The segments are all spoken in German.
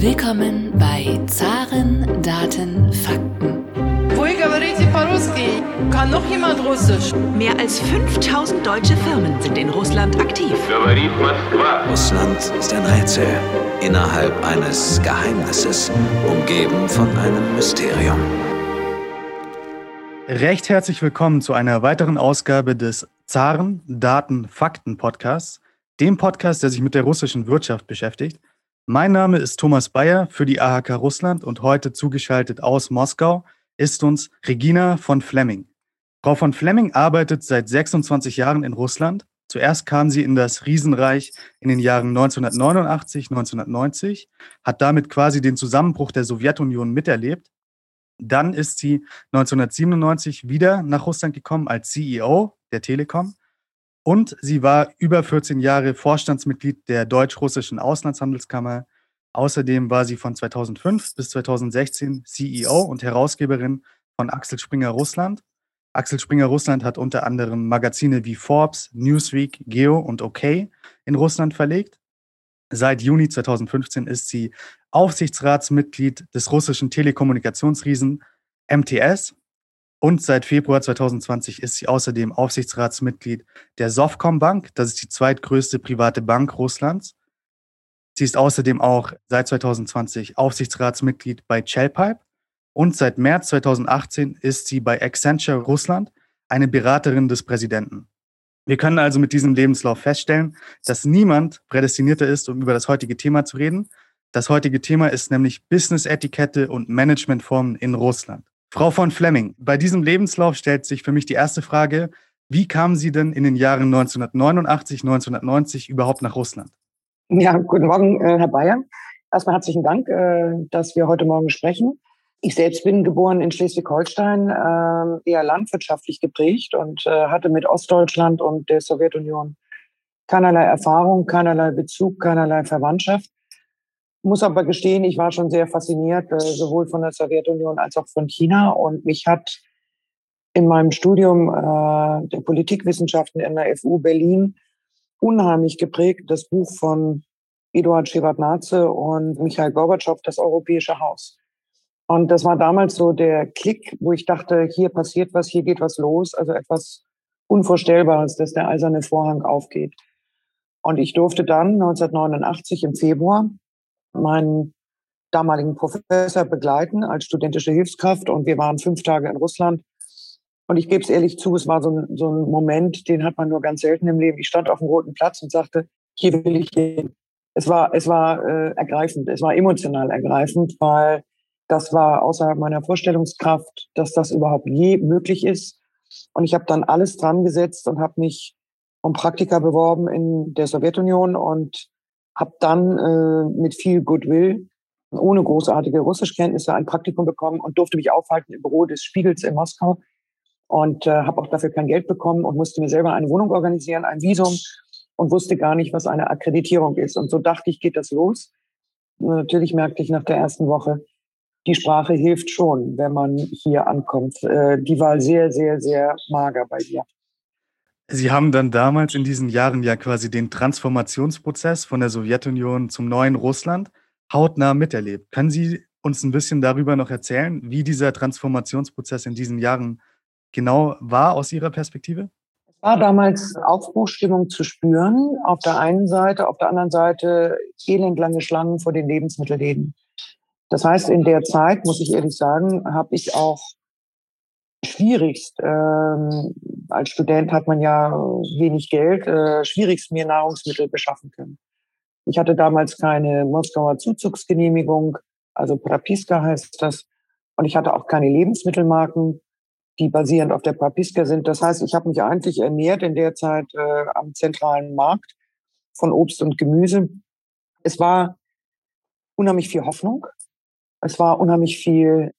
Willkommen bei Zaren, Daten, Fakten. Kann noch jemand Russisch? Mehr als 5000 deutsche Firmen sind in Russland aktiv. Russland ist ein Rätsel innerhalb eines Geheimnisses, umgeben von einem Mysterium. Recht herzlich willkommen zu einer weiteren Ausgabe des Zaren Daten Fakten Podcasts, dem Podcast, der sich mit der russischen Wirtschaft beschäftigt. Mein Name ist Thomas Bayer für die AHK Russland und heute zugeschaltet aus Moskau ist uns Regina von Fleming. Frau von Fleming arbeitet seit 26 Jahren in Russland. Zuerst kam sie in das Riesenreich in den Jahren 1989, 1990, hat damit quasi den Zusammenbruch der Sowjetunion miterlebt dann ist sie 1997 wieder nach Russland gekommen als CEO der Telekom und sie war über 14 Jahre Vorstandsmitglied der deutsch-russischen Auslandshandelskammer. Außerdem war sie von 2005 bis 2016 CEO und Herausgeberin von Axel Springer Russland. Axel Springer Russland hat unter anderem Magazine wie Forbes, Newsweek, Geo und OK in Russland verlegt. Seit Juni 2015 ist sie Aufsichtsratsmitglied des russischen Telekommunikationsriesen MTS und seit Februar 2020 ist sie außerdem Aufsichtsratsmitglied der Sovcom Bank. Das ist die zweitgrößte private Bank Russlands. Sie ist außerdem auch seit 2020 Aufsichtsratsmitglied bei Shellpipe und seit März 2018 ist sie bei Accenture Russland eine Beraterin des Präsidenten. Wir können also mit diesem Lebenslauf feststellen, dass niemand prädestinierter ist, um über das heutige Thema zu reden, das heutige Thema ist nämlich Business-Etikette und Managementformen in Russland. Frau von Fleming, bei diesem Lebenslauf stellt sich für mich die erste Frage, wie kamen Sie denn in den Jahren 1989, 1990 überhaupt nach Russland? Ja, guten Morgen, äh, Herr Bayer. Erstmal herzlichen Dank, äh, dass wir heute Morgen sprechen. Ich selbst bin geboren in Schleswig-Holstein, äh, eher landwirtschaftlich geprägt und hatte mit Ostdeutschland und der Sowjetunion keinerlei Erfahrung, keinerlei Bezug, keinerlei Verwandtschaft muss aber gestehen, ich war schon sehr fasziniert, äh, sowohl von der Sowjetunion als auch von China. Und mich hat in meinem Studium äh, der Politikwissenschaften in der FU Berlin unheimlich geprägt das Buch von Eduard Shevardnadze und Michael Gorbatschow, Das Europäische Haus. Und das war damals so der Klick, wo ich dachte, hier passiert was, hier geht was los, also etwas Unvorstellbares, dass der eiserne Vorhang aufgeht. Und ich durfte dann 1989 im Februar meinen damaligen Professor begleiten als studentische Hilfskraft und wir waren fünf Tage in Russland. Und ich gebe es ehrlich zu, es war so ein, so ein Moment, den hat man nur ganz selten im Leben. Ich stand auf dem roten Platz und sagte, hier will ich hin. Es war, es war äh, ergreifend, es war emotional ergreifend, weil das war außerhalb meiner Vorstellungskraft, dass das überhaupt je möglich ist. Und ich habe dann alles dran gesetzt und habe mich um Praktika beworben in der Sowjetunion und habe dann äh, mit viel Goodwill, ohne großartige Russischkenntnisse, ein Praktikum bekommen und durfte mich aufhalten im Büro des Spiegels in Moskau und äh, habe auch dafür kein Geld bekommen und musste mir selber eine Wohnung organisieren, ein Visum und wusste gar nicht, was eine Akkreditierung ist. Und so dachte ich, geht das los. Natürlich merkte ich nach der ersten Woche, die Sprache hilft schon, wenn man hier ankommt. Äh, die war sehr, sehr, sehr mager bei dir. Sie haben dann damals in diesen Jahren ja quasi den Transformationsprozess von der Sowjetunion zum neuen Russland hautnah miterlebt. Können Sie uns ein bisschen darüber noch erzählen, wie dieser Transformationsprozess in diesen Jahren genau war aus Ihrer Perspektive? Es war damals Aufbruchstimmung zu spüren. Auf der einen Seite, auf der anderen Seite elendlange Schlangen vor den Lebensmittelläden. Das heißt, in der Zeit, muss ich ehrlich sagen, habe ich auch schwierigst, ähm, als Student hat man ja wenig Geld, äh, schwierigst mir Nahrungsmittel beschaffen können. Ich hatte damals keine Moskauer Zuzugsgenehmigung, also Prapiska heißt das, und ich hatte auch keine Lebensmittelmarken, die basierend auf der Prapiska sind. Das heißt, ich habe mich eigentlich ernährt in der Zeit äh, am zentralen Markt von Obst und Gemüse. Es war unheimlich viel Hoffnung. Es war unheimlich viel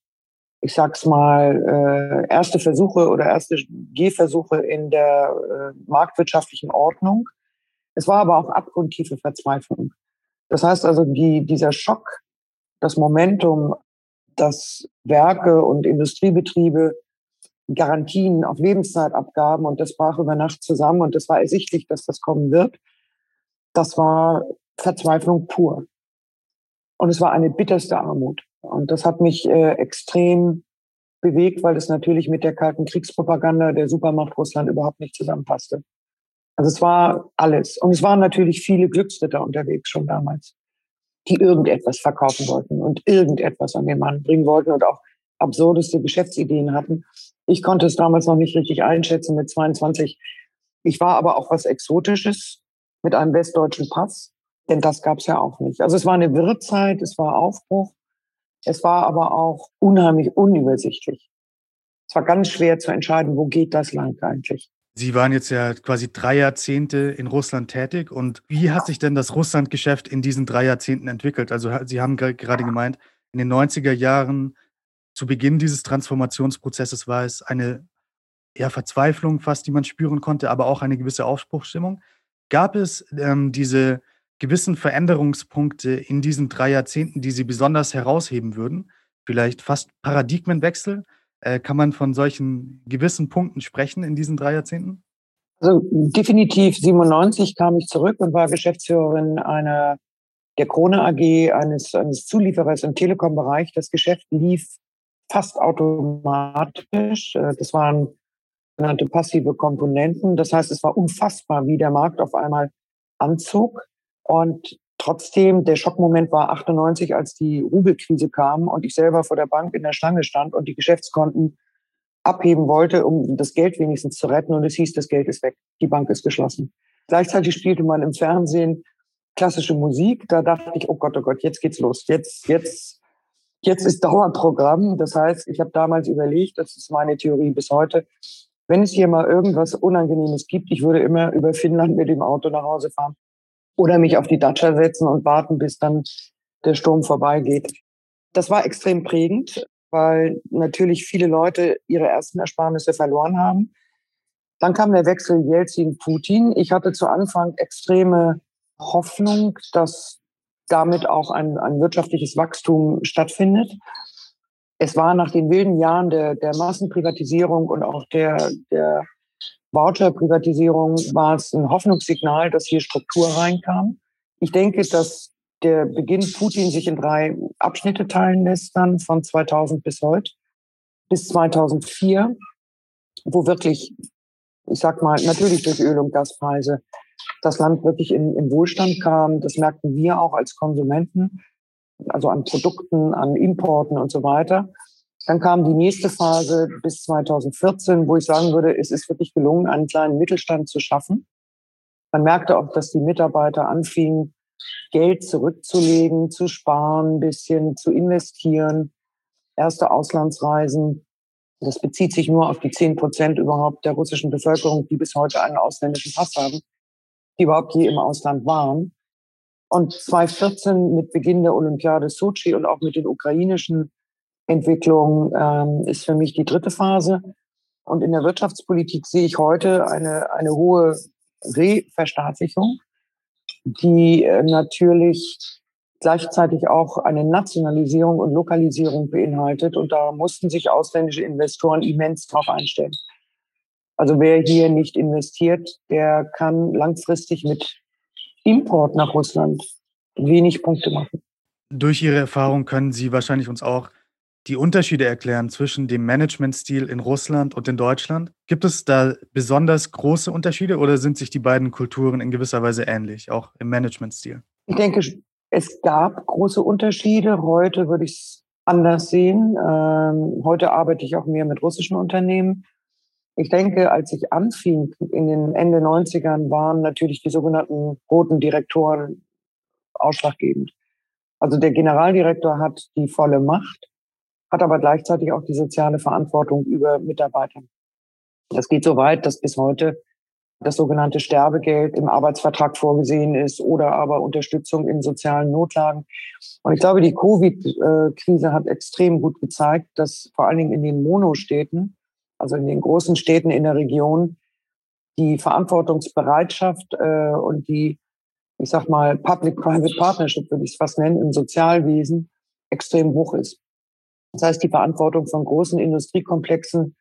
ich sag's mal, äh, erste Versuche oder erste Gehversuche in der äh, marktwirtschaftlichen Ordnung. Es war aber auch abgrundtiefe Verzweiflung. Das heißt also, die, dieser Schock, das Momentum, dass Werke und Industriebetriebe Garantien auf Lebenszeit abgaben und das brach über Nacht zusammen und es war ersichtlich, dass das kommen wird. Das war Verzweiflung pur. Und es war eine bitterste Armut. Und das hat mich äh, extrem bewegt, weil es natürlich mit der kalten Kriegspropaganda der Supermacht Russland überhaupt nicht zusammenpasste. Also es war alles. Und es waren natürlich viele Glücksritter unterwegs schon damals, die irgendetwas verkaufen wollten und irgendetwas an den Mann bringen wollten und auch absurdeste Geschäftsideen hatten. Ich konnte es damals noch nicht richtig einschätzen mit 22. Ich war aber auch was Exotisches mit einem westdeutschen Pass, denn das gab es ja auch nicht. Also es war eine Wirrzeit, es war Aufbruch, es war aber auch unheimlich unübersichtlich. Es war ganz schwer zu entscheiden, wo geht das Land eigentlich. Sie waren jetzt ja quasi drei Jahrzehnte in Russland tätig. Und wie hat sich denn das Russlandgeschäft in diesen drei Jahrzehnten entwickelt? Also Sie haben gerade gemeint, in den 90er Jahren, zu Beginn dieses Transformationsprozesses, war es eine eher Verzweiflung fast, die man spüren konnte, aber auch eine gewisse Aufbruchsstimmung. Gab es ähm, diese gewissen Veränderungspunkte in diesen drei Jahrzehnten, die Sie besonders herausheben würden? Vielleicht fast Paradigmenwechsel? Äh, kann man von solchen gewissen Punkten sprechen in diesen drei Jahrzehnten? Also definitiv 97 kam ich zurück und war Geschäftsführerin einer der Krone AG, eines, eines Zulieferers im Telekom-Bereich. Das Geschäft lief fast automatisch. Äh, das waren sogenannte passive Komponenten. Das heißt, es war unfassbar, wie der Markt auf einmal anzog. Und trotzdem, der Schockmoment war 98, als die Rubelkrise kam und ich selber vor der Bank in der Schlange stand und die Geschäftskonten abheben wollte, um das Geld wenigstens zu retten. Und es hieß, das Geld ist weg, die Bank ist geschlossen. Gleichzeitig spielte man im Fernsehen klassische Musik. Da dachte ich, oh Gott, oh Gott, jetzt geht's los. Jetzt, jetzt, jetzt ist Dauerprogramm. Das heißt, ich habe damals überlegt, das ist meine Theorie bis heute, wenn es hier mal irgendwas Unangenehmes gibt, ich würde immer über Finnland mit dem Auto nach Hause fahren oder mich auf die Datscha setzen und warten, bis dann der Sturm vorbeigeht. Das war extrem prägend, weil natürlich viele Leute ihre ersten Ersparnisse verloren haben. Dann kam der Wechsel Jelzin-Putin. Ich hatte zu Anfang extreme Hoffnung, dass damit auch ein, ein wirtschaftliches Wachstum stattfindet. Es war nach den wilden Jahren der, der Massenprivatisierung und auch der, der Voucher-Privatisierung war es ein Hoffnungssignal, dass hier Struktur reinkam. Ich denke, dass der Beginn Putin sich in drei Abschnitte teilen lässt, dann von 2000 bis heute, bis 2004, wo wirklich, ich sag mal, natürlich durch Öl- und Gaspreise das Land wirklich in, in Wohlstand kam. Das merkten wir auch als Konsumenten, also an Produkten, an Importen und so weiter. Dann kam die nächste Phase bis 2014, wo ich sagen würde, es ist wirklich gelungen, einen kleinen Mittelstand zu schaffen. Man merkte auch, dass die Mitarbeiter anfingen, Geld zurückzulegen, zu sparen, ein bisschen zu investieren. Erste Auslandsreisen. Das bezieht sich nur auf die zehn Prozent überhaupt der russischen Bevölkerung, die bis heute einen ausländischen Pass haben, die überhaupt je im Ausland waren. Und 2014 mit Beginn der Olympiade Sochi und auch mit den ukrainischen Entwicklung ähm, ist für mich die dritte Phase. Und in der Wirtschaftspolitik sehe ich heute eine, eine hohe Reverstaatlichung, die äh, natürlich gleichzeitig auch eine Nationalisierung und Lokalisierung beinhaltet. Und da mussten sich ausländische Investoren immens drauf einstellen. Also wer hier nicht investiert, der kann langfristig mit Import nach Russland wenig Punkte machen. Durch Ihre Erfahrung können Sie wahrscheinlich uns auch die Unterschiede erklären zwischen dem Managementstil in Russland und in Deutschland? Gibt es da besonders große Unterschiede oder sind sich die beiden Kulturen in gewisser Weise ähnlich, auch im Managementstil? Ich denke, es gab große Unterschiede. Heute würde ich es anders sehen. Ähm, heute arbeite ich auch mehr mit russischen Unternehmen. Ich denke, als ich anfing in den Ende 90ern, waren natürlich die sogenannten roten Direktoren ausschlaggebend. Also der Generaldirektor hat die volle Macht hat aber gleichzeitig auch die soziale Verantwortung über Mitarbeiter. Das geht so weit, dass bis heute das sogenannte Sterbegeld im Arbeitsvertrag vorgesehen ist oder aber Unterstützung in sozialen Notlagen. Und ich glaube, die Covid-Krise hat extrem gut gezeigt, dass vor allen Dingen in den Monostädten, also in den großen Städten in der Region, die Verantwortungsbereitschaft äh, und die, ich sag mal, Public-Private Partnership, würde ich es fast nennen, im Sozialwesen extrem hoch ist. Das heißt, die Verantwortung von großen Industriekomplexen,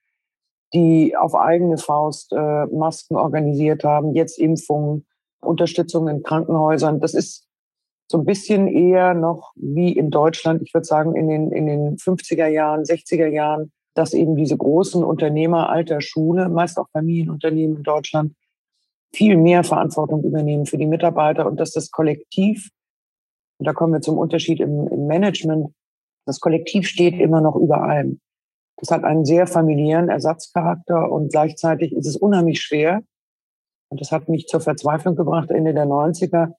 die auf eigene Faust äh, Masken organisiert haben, jetzt Impfungen, Unterstützung in Krankenhäusern. Das ist so ein bisschen eher noch wie in Deutschland, ich würde sagen in den, in den 50er Jahren, 60er Jahren, dass eben diese großen Unternehmer alter Schule, meist auch Familienunternehmen in Deutschland, viel mehr Verantwortung übernehmen für die Mitarbeiter und dass das Kollektiv, und da kommen wir zum Unterschied im, im Management, das Kollektiv steht immer noch über allem. Das hat einen sehr familiären Ersatzcharakter und gleichzeitig ist es unheimlich schwer. Und das hat mich zur Verzweiflung gebracht, Ende der 90er,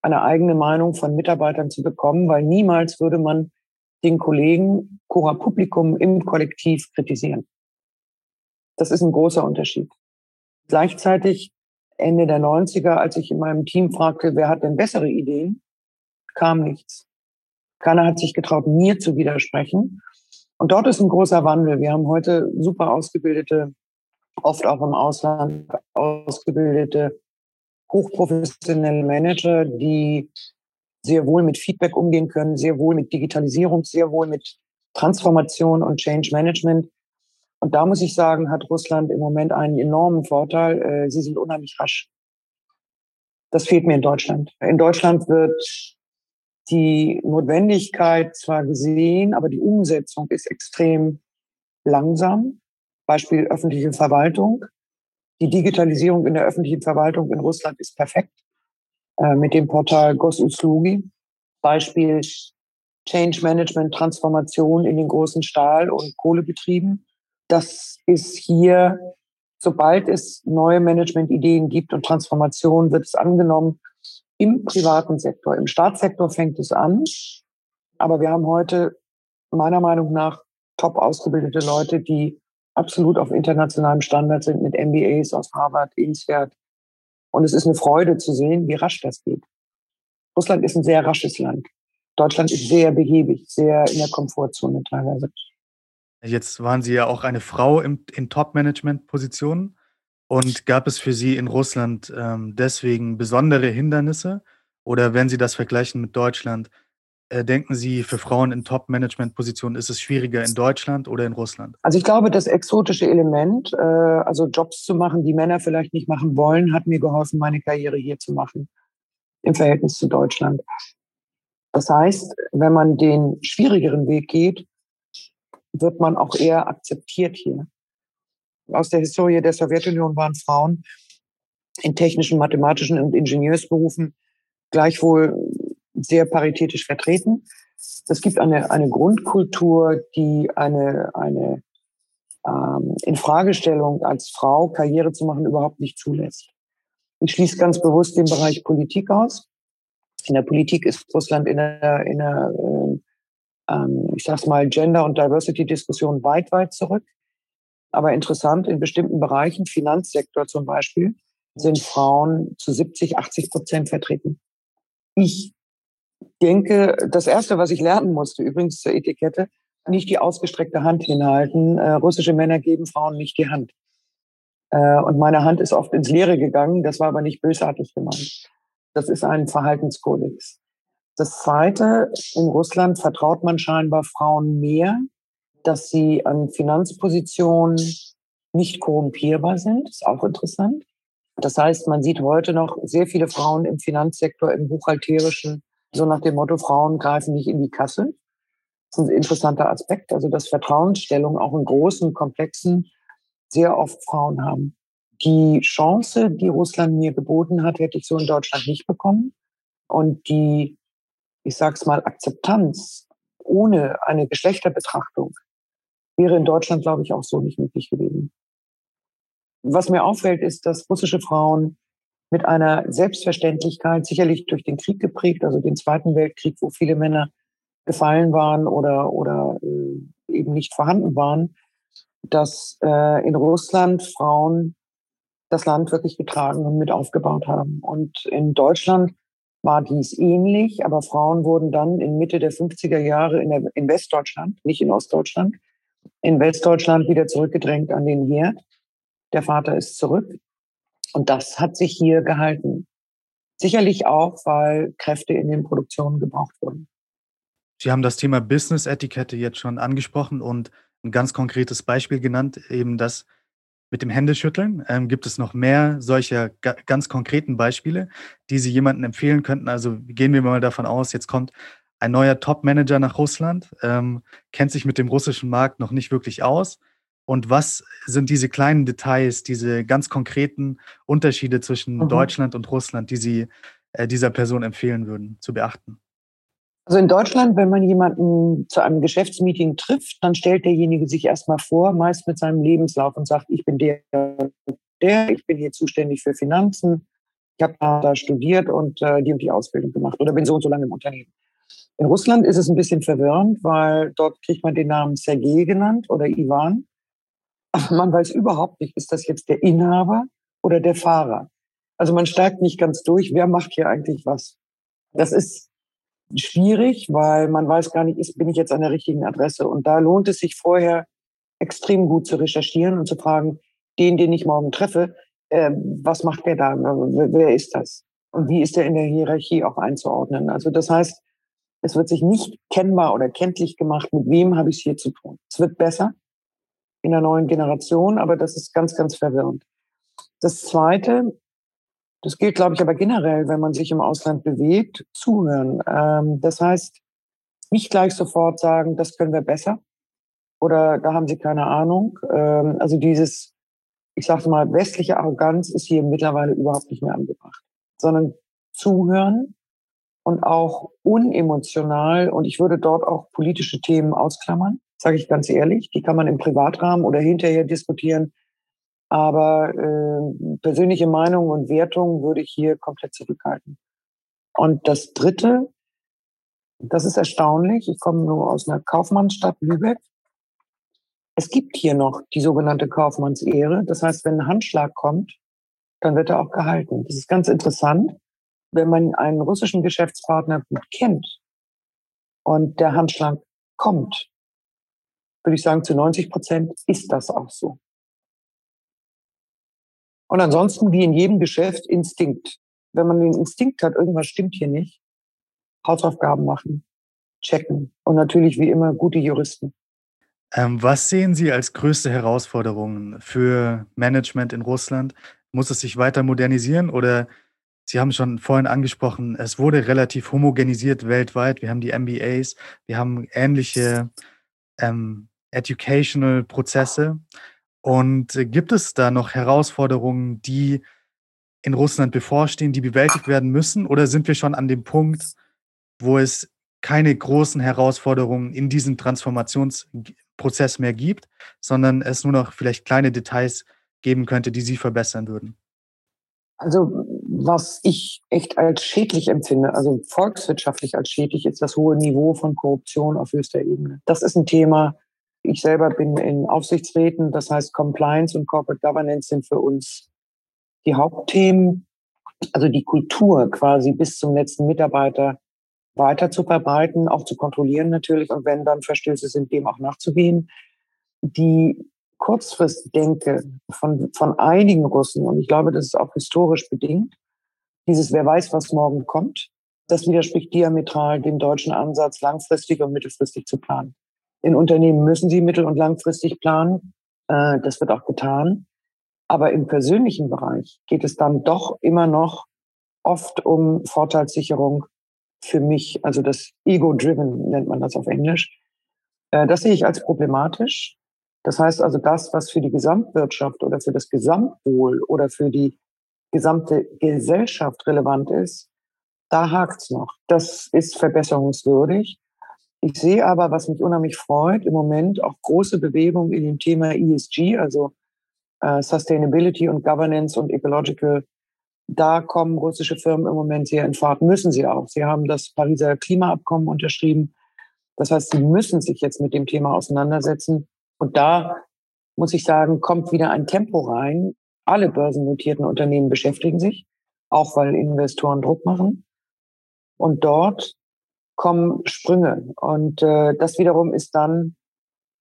eine eigene Meinung von Mitarbeitern zu bekommen, weil niemals würde man den Kollegen Cora Publikum im Kollektiv kritisieren. Das ist ein großer Unterschied. Gleichzeitig Ende der 90er, als ich in meinem Team fragte, wer hat denn bessere Ideen, kam nichts. Keiner hat sich getraut, mir zu widersprechen. Und dort ist ein großer Wandel. Wir haben heute super ausgebildete, oft auch im Ausland ausgebildete, hochprofessionelle Manager, die sehr wohl mit Feedback umgehen können, sehr wohl mit Digitalisierung, sehr wohl mit Transformation und Change Management. Und da muss ich sagen, hat Russland im Moment einen enormen Vorteil. Äh, sie sind unheimlich rasch. Das fehlt mir in Deutschland. In Deutschland wird die Notwendigkeit zwar gesehen, aber die Umsetzung ist extrem langsam. Beispiel öffentliche Verwaltung. Die Digitalisierung in der öffentlichen Verwaltung in Russland ist perfekt. Äh, mit dem Portal Gosuslugi. Beispiel Change Management Transformation in den großen Stahl- und Kohlebetrieben. Das ist hier, sobald es neue Managementideen gibt und Transformation, wird es angenommen im privaten Sektor. Im Staatssektor fängt es an. Aber wir haben heute meiner Meinung nach top ausgebildete Leute, die absolut auf internationalem Standard sind mit MBAs aus Harvard, INSEAD. Und es ist eine Freude zu sehen, wie rasch das geht. Russland ist ein sehr rasches Land. Deutschland ist sehr behäbig, sehr in der Komfortzone teilweise. Jetzt waren Sie ja auch eine Frau in Top-Management-Positionen. Und gab es für Sie in Russland ähm, deswegen besondere Hindernisse? Oder wenn Sie das vergleichen mit Deutschland, äh, denken Sie, für Frauen in Top-Management-Positionen ist es schwieriger in Deutschland oder in Russland? Also ich glaube, das exotische Element, äh, also Jobs zu machen, die Männer vielleicht nicht machen wollen, hat mir geholfen, meine Karriere hier zu machen im Verhältnis zu Deutschland. Das heißt, wenn man den schwierigeren Weg geht, wird man auch eher akzeptiert hier aus der Historie der Sowjetunion waren Frauen in technischen, mathematischen und Ingenieursberufen gleichwohl sehr paritätisch vertreten. Es gibt eine, eine Grundkultur, die eine, eine ähm, Infragestellung als Frau Karriere zu machen überhaupt nicht zulässt. Ich schließe ganz bewusst den Bereich Politik aus. In der Politik ist Russland in einer, in einer äh, ähm, ich sag's mal, Gender- und Diversity-Diskussion weit, weit zurück. Aber interessant, in bestimmten Bereichen, Finanzsektor zum Beispiel, sind Frauen zu 70, 80 Prozent vertreten. Ich denke, das Erste, was ich lernen musste, übrigens zur Etikette, nicht die ausgestreckte Hand hinhalten. Äh, russische Männer geben Frauen nicht die Hand. Äh, und meine Hand ist oft ins Leere gegangen. Das war aber nicht bösartig gemeint. Das ist ein Verhaltenskodex. Das Zweite, in Russland vertraut man scheinbar Frauen mehr dass sie an Finanzpositionen nicht korrumpierbar sind. Ist auch interessant. Das heißt, man sieht heute noch sehr viele Frauen im Finanzsektor, im buchhalterischen, so nach dem Motto, Frauen greifen nicht in die Kasse. Das ist ein interessanter Aspekt. Also, dass Vertrauensstellungen auch in großen, komplexen sehr oft Frauen haben. Die Chance, die Russland mir geboten hat, hätte ich so in Deutschland nicht bekommen. Und die, ich sag's mal, Akzeptanz ohne eine Geschlechterbetrachtung wäre in Deutschland, glaube ich, auch so nicht möglich gewesen. Was mir auffällt, ist, dass russische Frauen mit einer Selbstverständlichkeit, sicherlich durch den Krieg geprägt, also den Zweiten Weltkrieg, wo viele Männer gefallen waren oder, oder äh, eben nicht vorhanden waren, dass äh, in Russland Frauen das Land wirklich getragen und mit aufgebaut haben. Und in Deutschland war dies ähnlich, aber Frauen wurden dann in Mitte der 50er Jahre in, der, in Westdeutschland, nicht in Ostdeutschland, in Westdeutschland wieder zurückgedrängt an den Herd. Der Vater ist zurück. Und das hat sich hier gehalten. Sicherlich auch, weil Kräfte in den Produktionen gebraucht wurden. Sie haben das Thema Business-Etikette jetzt schon angesprochen und ein ganz konkretes Beispiel genannt, eben dass mit dem Händeschütteln. Ähm, gibt es noch mehr solcher ganz konkreten Beispiele, die Sie jemandem empfehlen könnten? Also gehen wir mal davon aus, jetzt kommt ein neuer Top-Manager nach Russland, ähm, kennt sich mit dem russischen Markt noch nicht wirklich aus. Und was sind diese kleinen Details, diese ganz konkreten Unterschiede zwischen mhm. Deutschland und Russland, die Sie äh, dieser Person empfehlen würden zu beachten? Also in Deutschland, wenn man jemanden zu einem Geschäftsmeeting trifft, dann stellt derjenige sich erstmal vor, meist mit seinem Lebenslauf und sagt, ich bin der, der, ich bin hier zuständig für Finanzen, ich habe da studiert und äh, die und die Ausbildung gemacht oder bin so und so lange im Unternehmen. In Russland ist es ein bisschen verwirrend, weil dort kriegt man den Namen Sergei genannt oder Ivan. Aber man weiß überhaupt nicht, ist das jetzt der Inhaber oder der Fahrer. Also man steigt nicht ganz durch, wer macht hier eigentlich was. Das ist schwierig, weil man weiß gar nicht, ist, bin ich jetzt an der richtigen Adresse. Und da lohnt es sich vorher extrem gut zu recherchieren und zu fragen, den, den ich morgen treffe, äh, was macht der da? Wer ist das? Und wie ist der in der Hierarchie auch einzuordnen? Also das heißt, es wird sich nicht kennbar oder kenntlich gemacht, mit wem habe ich es hier zu tun. Es wird besser in der neuen Generation, aber das ist ganz, ganz verwirrend. Das Zweite, das gilt, glaube ich, aber generell, wenn man sich im Ausland bewegt, zuhören. Ähm, das heißt, nicht gleich sofort sagen, das können wir besser oder da haben Sie keine Ahnung. Ähm, also dieses, ich sage mal, westliche Arroganz ist hier mittlerweile überhaupt nicht mehr angebracht, sondern zuhören und auch unemotional und ich würde dort auch politische Themen ausklammern, sage ich ganz ehrlich. Die kann man im Privatrahmen oder hinterher diskutieren. Aber äh, persönliche Meinung und Wertung würde ich hier komplett zurückhalten. Und das Dritte, das ist erstaunlich, ich komme nur aus einer Kaufmannsstadt Lübeck. Es gibt hier noch die sogenannte Kaufmannsehre. Das heißt, wenn ein Handschlag kommt, dann wird er auch gehalten. Das ist ganz interessant, wenn man einen russischen Geschäftspartner gut kennt und der Handschlag kommt, würde ich sagen, zu 90 Prozent ist das auch so. Und ansonsten, wie in jedem Geschäft, Instinkt. Wenn man den Instinkt hat, irgendwas stimmt hier nicht, Hausaufgaben machen, checken und natürlich wie immer gute Juristen. Ähm, was sehen Sie als größte Herausforderungen für Management in Russland? Muss es sich weiter modernisieren oder Sie haben schon vorhin angesprochen, es wurde relativ homogenisiert weltweit. Wir haben die MBAs, wir haben ähnliche ähm, educational Prozesse. Und äh, gibt es da noch Herausforderungen, die in Russland bevorstehen, die bewältigt werden müssen? Oder sind wir schon an dem Punkt, wo es keine großen Herausforderungen in diesem Transformationsprozess mehr gibt, sondern es nur noch vielleicht kleine Details geben könnte, die Sie verbessern würden? Also was ich echt als schädlich empfinde, also volkswirtschaftlich als schädlich, ist das hohe Niveau von Korruption auf höchster Ebene. Das ist ein Thema, ich selber bin in Aufsichtsräten, das heißt Compliance und Corporate Governance sind für uns die Hauptthemen. Also die Kultur quasi bis zum letzten Mitarbeiter weiter zu verbreiten, auch zu kontrollieren natürlich und wenn dann Verstöße sind, dem auch nachzugehen. Die Kurzfristdenke von, von einigen Russen, und ich glaube, das ist auch historisch bedingt, dieses Wer weiß, was morgen kommt, das widerspricht diametral dem deutschen Ansatz, langfristig und mittelfristig zu planen. In Unternehmen müssen sie mittel- und langfristig planen. Äh, das wird auch getan. Aber im persönlichen Bereich geht es dann doch immer noch oft um Vorteilssicherung für mich, also das Ego-Driven nennt man das auf Englisch. Äh, das sehe ich als problematisch. Das heißt also, das, was für die Gesamtwirtschaft oder für das Gesamtwohl oder für die gesamte Gesellschaft relevant ist, da hakt's noch. Das ist verbesserungswürdig. Ich sehe aber, was mich unheimlich freut, im Moment auch große Bewegung in dem Thema ESG, also äh, Sustainability und Governance und Ecological. Da kommen russische Firmen im Moment sehr in Fahrt, müssen sie auch. Sie haben das Pariser Klimaabkommen unterschrieben. Das heißt, sie müssen sich jetzt mit dem Thema auseinandersetzen. Und da muss ich sagen, kommt wieder ein Tempo rein. Alle börsennotierten Unternehmen beschäftigen sich, auch weil Investoren Druck machen. Und dort kommen Sprünge. Und äh, das wiederum ist dann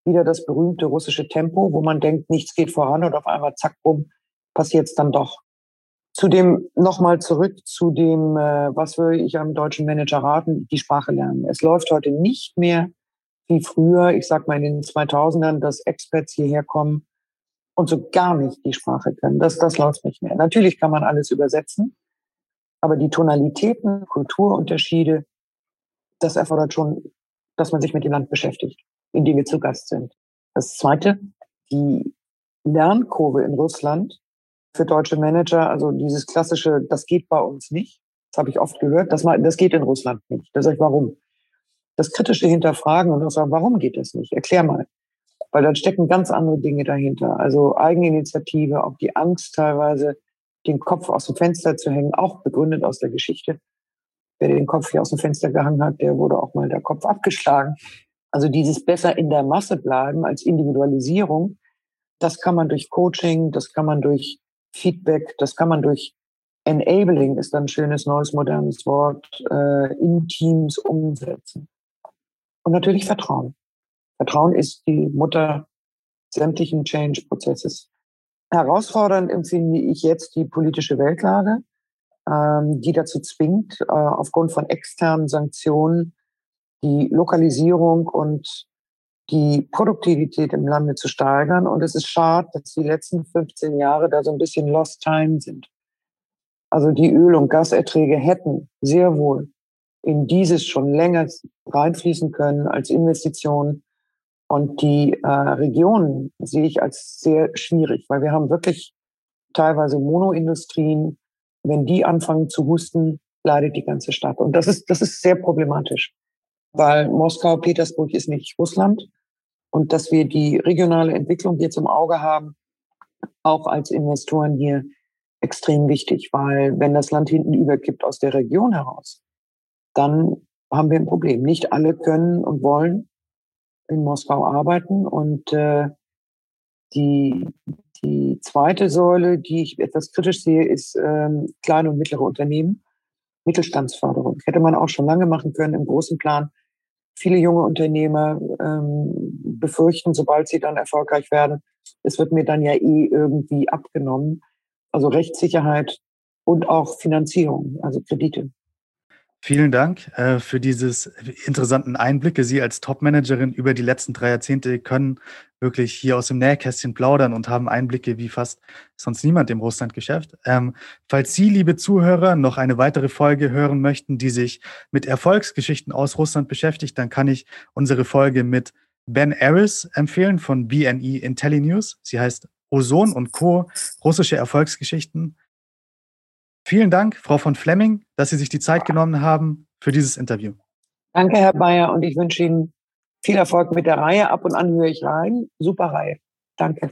wieder das berühmte russische Tempo, wo man denkt, nichts geht voran und auf einmal zack, bumm, passiert es dann doch. Zudem nochmal zurück zu dem, äh, was würde ich einem deutschen Manager raten, die Sprache lernen. Es läuft heute nicht mehr wie früher, ich sag mal in den 2000ern, dass Experts hierher kommen und so gar nicht die Sprache können. Das, das läuft nicht mehr. Natürlich kann man alles übersetzen, aber die Tonalitäten, Kulturunterschiede, das erfordert schon, dass man sich mit dem Land beschäftigt, in dem wir zu Gast sind. Das Zweite, die Lernkurve in Russland für deutsche Manager, also dieses klassische, das geht bei uns nicht, das habe ich oft gehört, das, das geht in Russland nicht. Da sage ich, warum? Das kritische Hinterfragen und auch sagen, warum geht das nicht? Erklär mal. Weil dann stecken ganz andere Dinge dahinter. Also Eigeninitiative, auch die Angst teilweise, den Kopf aus dem Fenster zu hängen, auch begründet aus der Geschichte. Wer den Kopf hier aus dem Fenster gehangen hat, der wurde auch mal der Kopf abgeschlagen. Also dieses besser in der Masse bleiben als Individualisierung, das kann man durch Coaching, das kann man durch Feedback, das kann man durch Enabling, ist ein schönes neues modernes Wort, äh, in Teams umsetzen. Und natürlich Vertrauen. Vertrauen ist die Mutter sämtlichen Change-Prozesses. Herausfordernd empfinde ich jetzt die politische Weltlage, ähm, die dazu zwingt, äh, aufgrund von externen Sanktionen die Lokalisierung und die Produktivität im Lande zu steigern. Und es ist schade, dass die letzten 15 Jahre da so ein bisschen lost time sind. Also die Öl- und Gaserträge hätten sehr wohl in dieses schon länger reinfließen können als Investition. Und die äh, Regionen sehe ich als sehr schwierig, weil wir haben wirklich teilweise Monoindustrien. Wenn die anfangen zu husten, leidet die ganze Stadt. Und das ist, das ist sehr problematisch, weil Moskau, Petersburg ist nicht Russland. Und dass wir die regionale Entwicklung jetzt im Auge haben, auch als Investoren hier extrem wichtig, weil wenn das Land hinten übergibt aus der Region heraus, dann haben wir ein Problem. Nicht alle können und wollen in Moskau arbeiten. Und äh, die, die zweite Säule, die ich etwas kritisch sehe, ist ähm, kleine und mittlere Unternehmen, Mittelstandsförderung. Hätte man auch schon lange machen können im großen Plan. Viele junge Unternehmer ähm, befürchten, sobald sie dann erfolgreich werden, es wird mir dann ja eh irgendwie abgenommen. Also Rechtssicherheit und auch Finanzierung, also Kredite. Vielen Dank äh, für dieses interessanten Einblicke. Sie als Top-Managerin über die letzten drei Jahrzehnte können wirklich hier aus dem Nähkästchen plaudern und haben Einblicke wie fast sonst niemand im Russlandgeschäft. Ähm, falls Sie, liebe Zuhörer, noch eine weitere Folge hören möchten, die sich mit Erfolgsgeschichten aus Russland beschäftigt, dann kann ich unsere Folge mit Ben Aris empfehlen von BNE IntelliNews. Sie heißt Ozon und Co. Russische Erfolgsgeschichten. Vielen Dank, Frau von Flemming, dass Sie sich die Zeit genommen haben für dieses Interview. Danke, Herr Bayer, und ich wünsche Ihnen viel Erfolg mit der Reihe. Ab und an höre ich rein. Super Reihe. Danke.